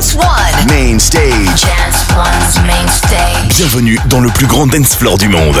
Dance One. Main stage. Dance One's main stage. Bienvenue dans le plus grand dance floor du monde.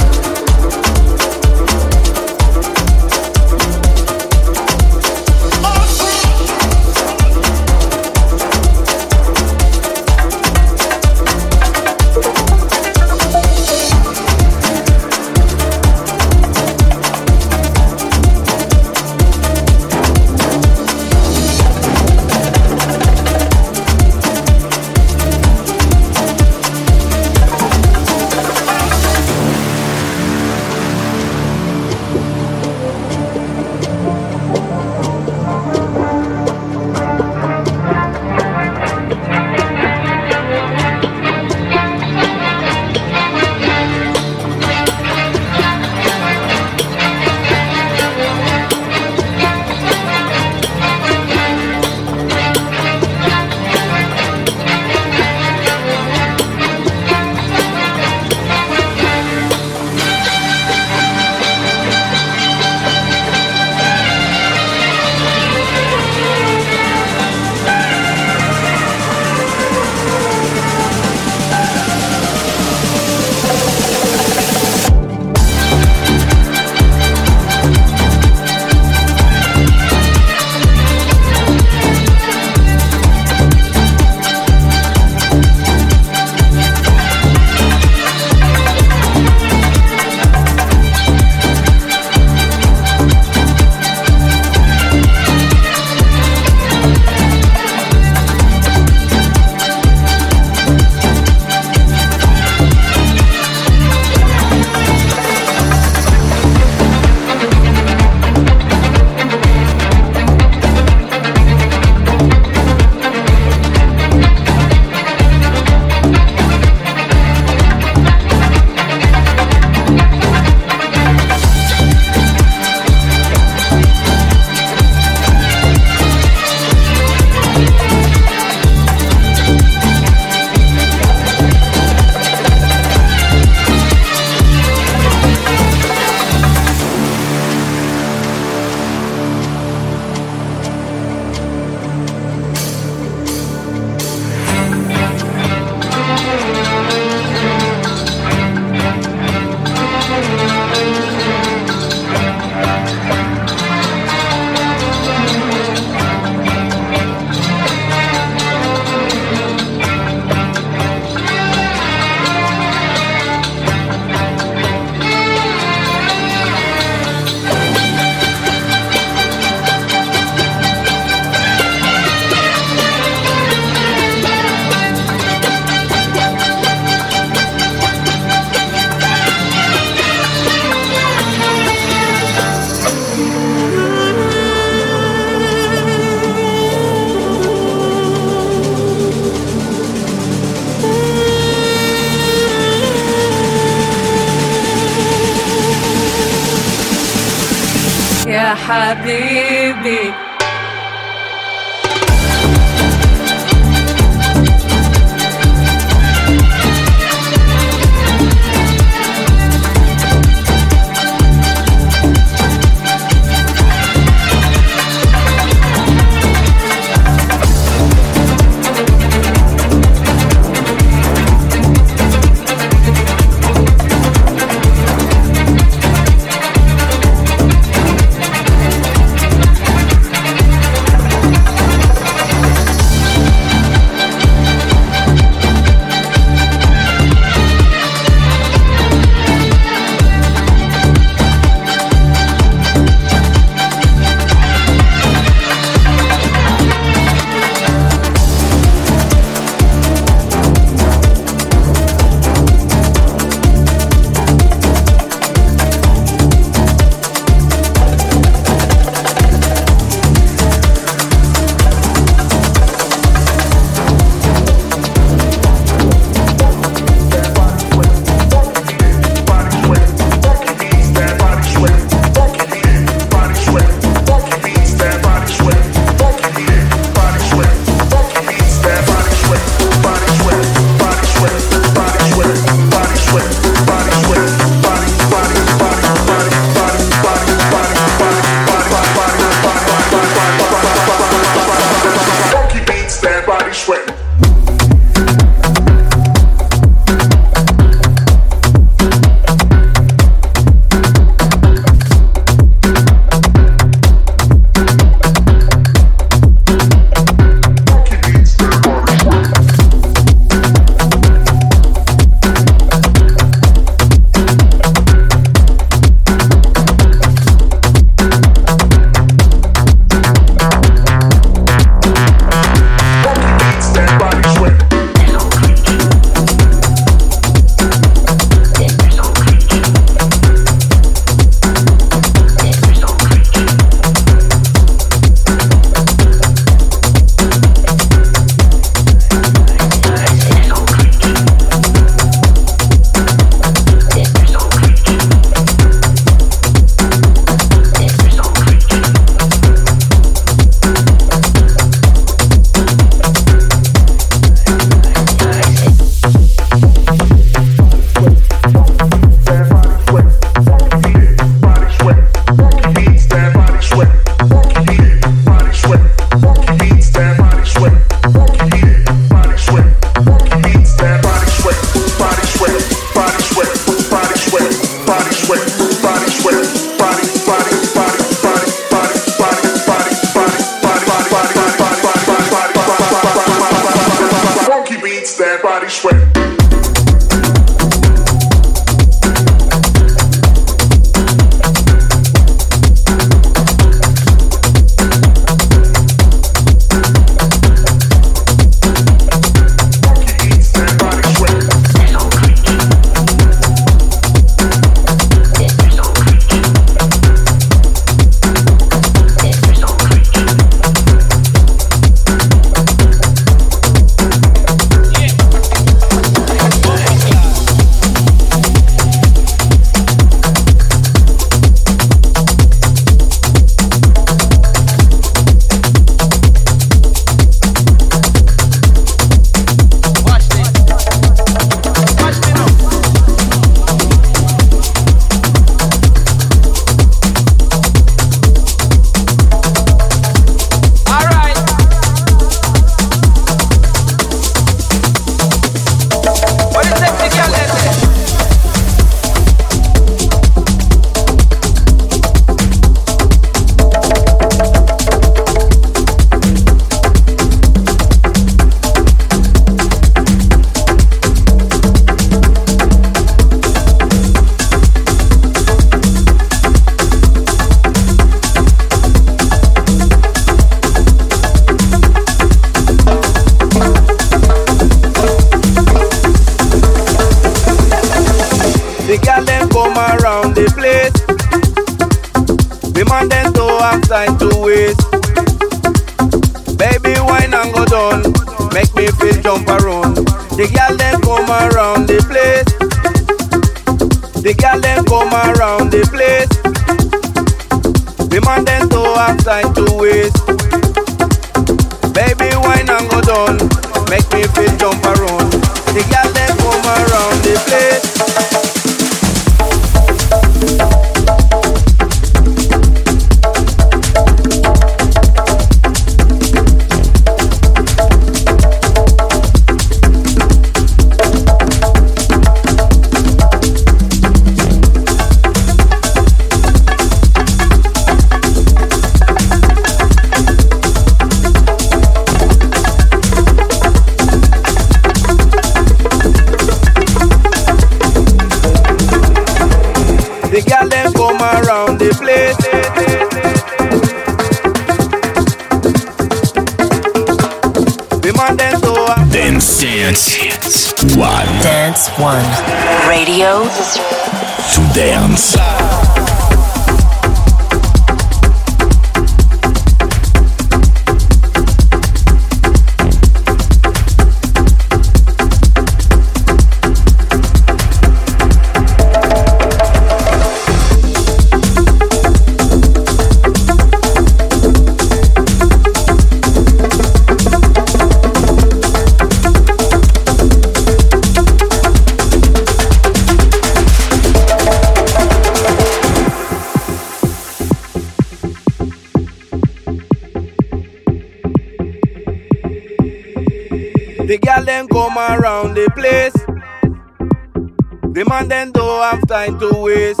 Time to waste.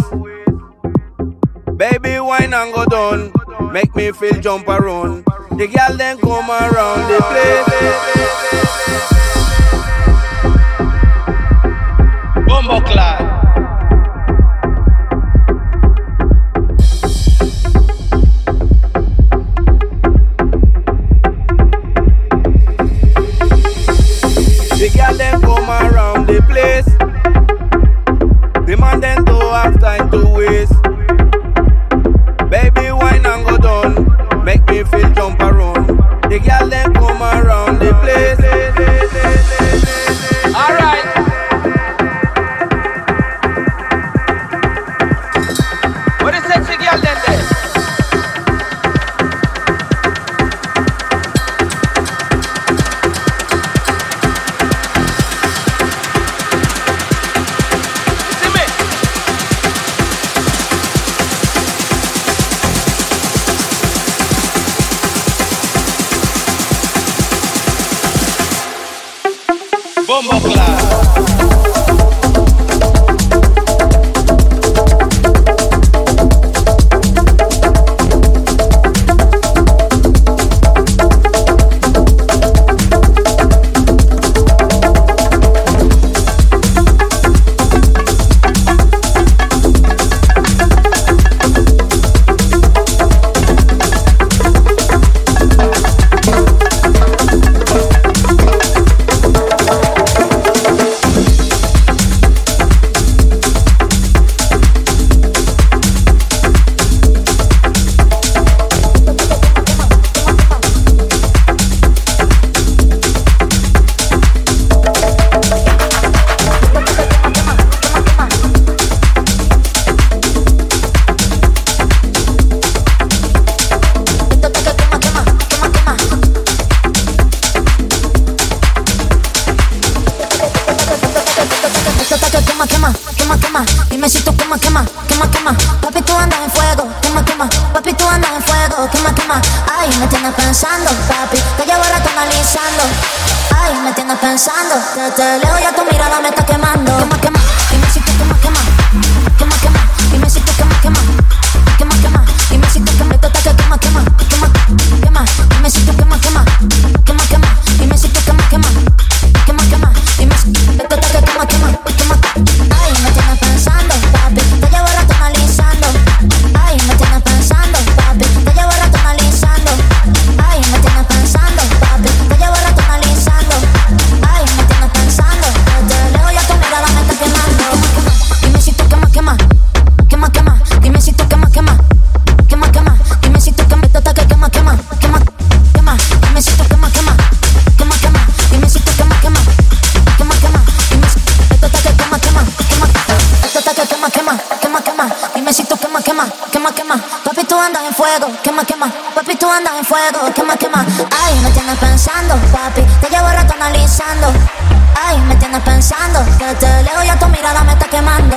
Baby, wine and go down. Make me feel jump around. The girl then come around the place. Bumbo clad. To waste. Baby, wine and go down. Make me feel jump around. The girl then come around the place. Desde lejos ya tu mirada me está quemando.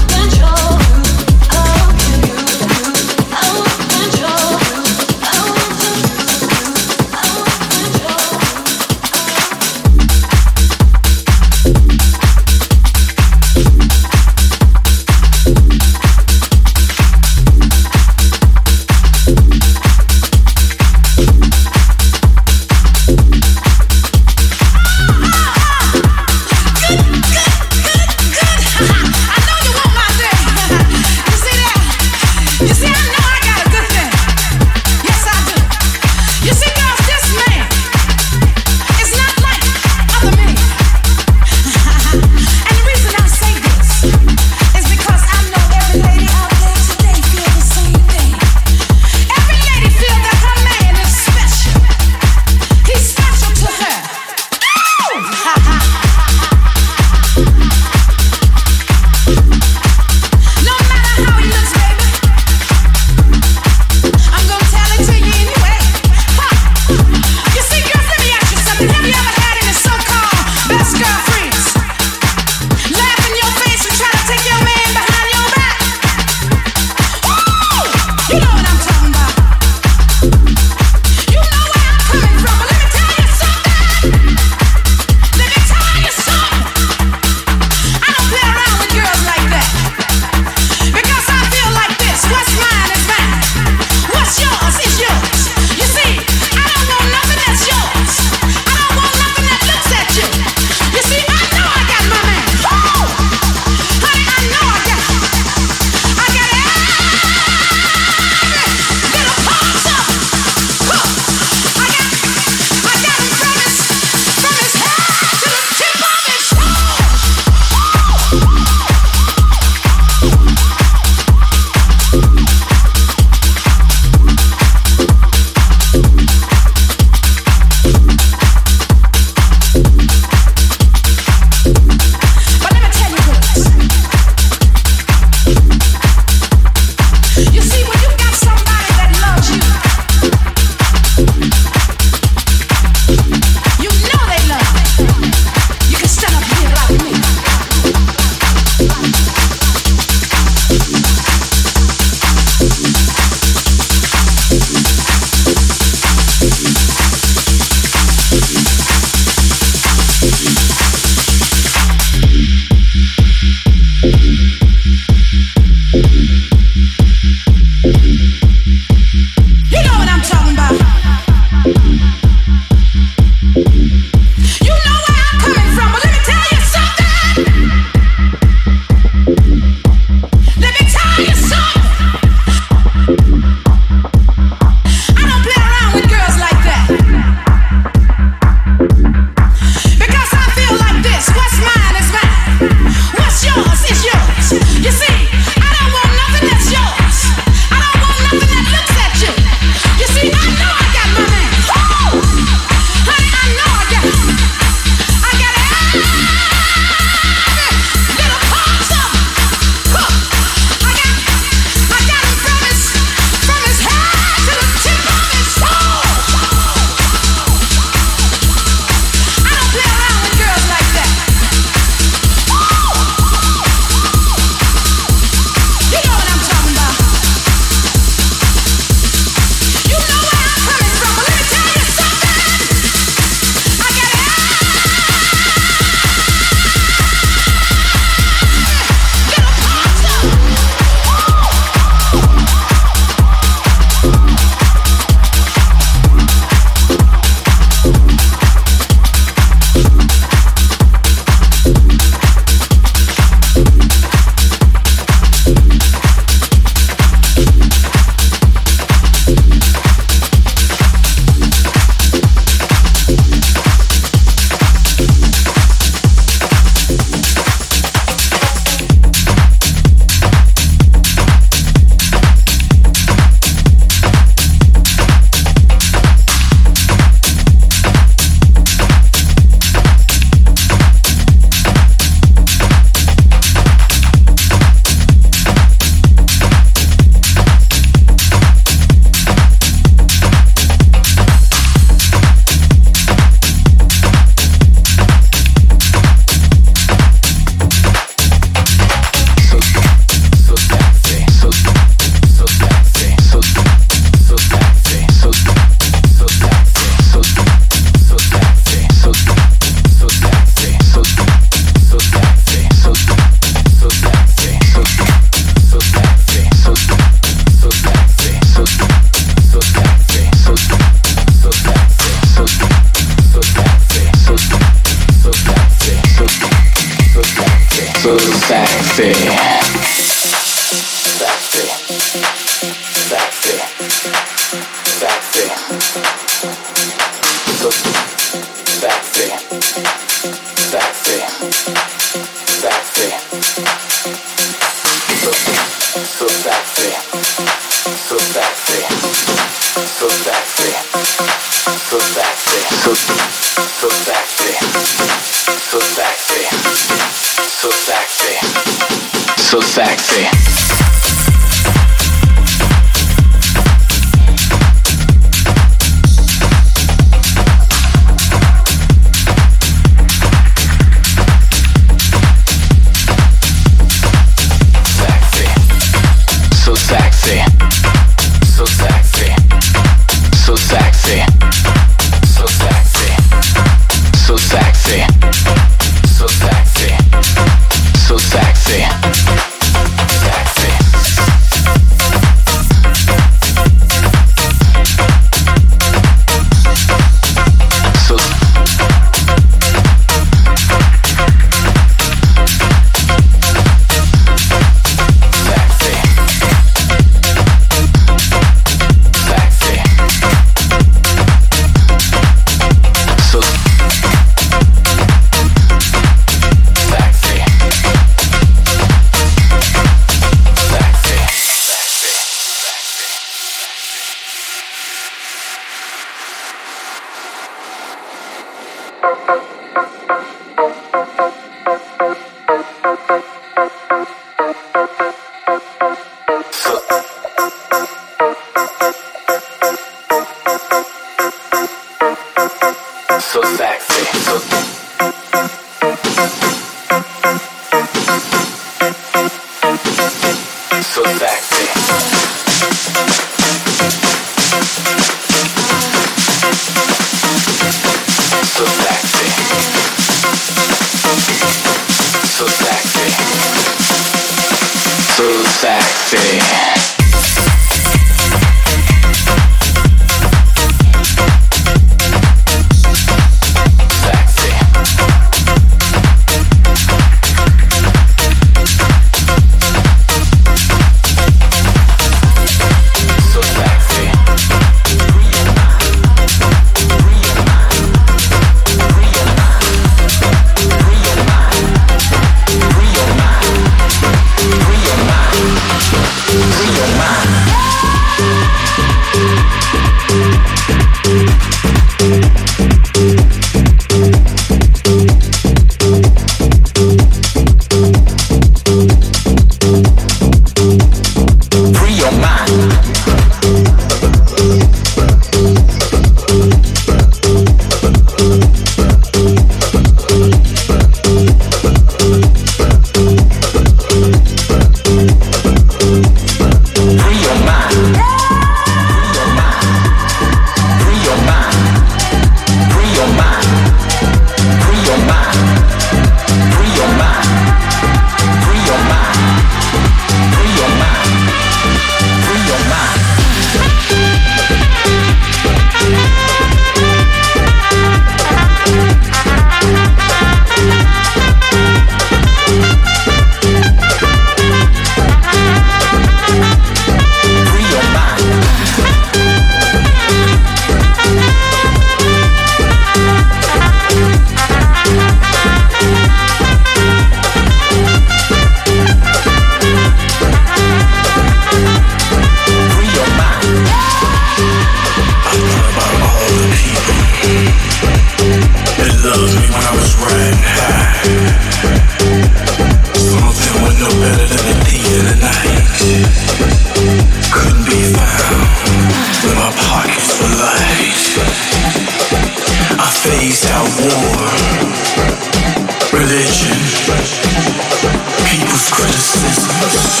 People's criticisms.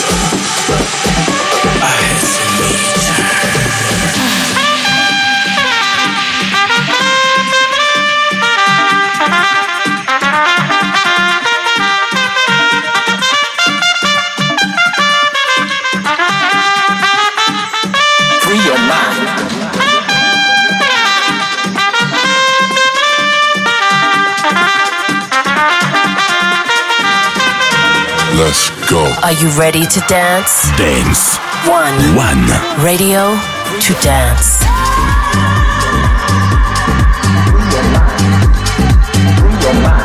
Let's go. Are you ready to dance? Dance. One. One. Radio to dance. Bring your mind. Bring your mind.